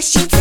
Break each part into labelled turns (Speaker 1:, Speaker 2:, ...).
Speaker 1: 室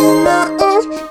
Speaker 1: moon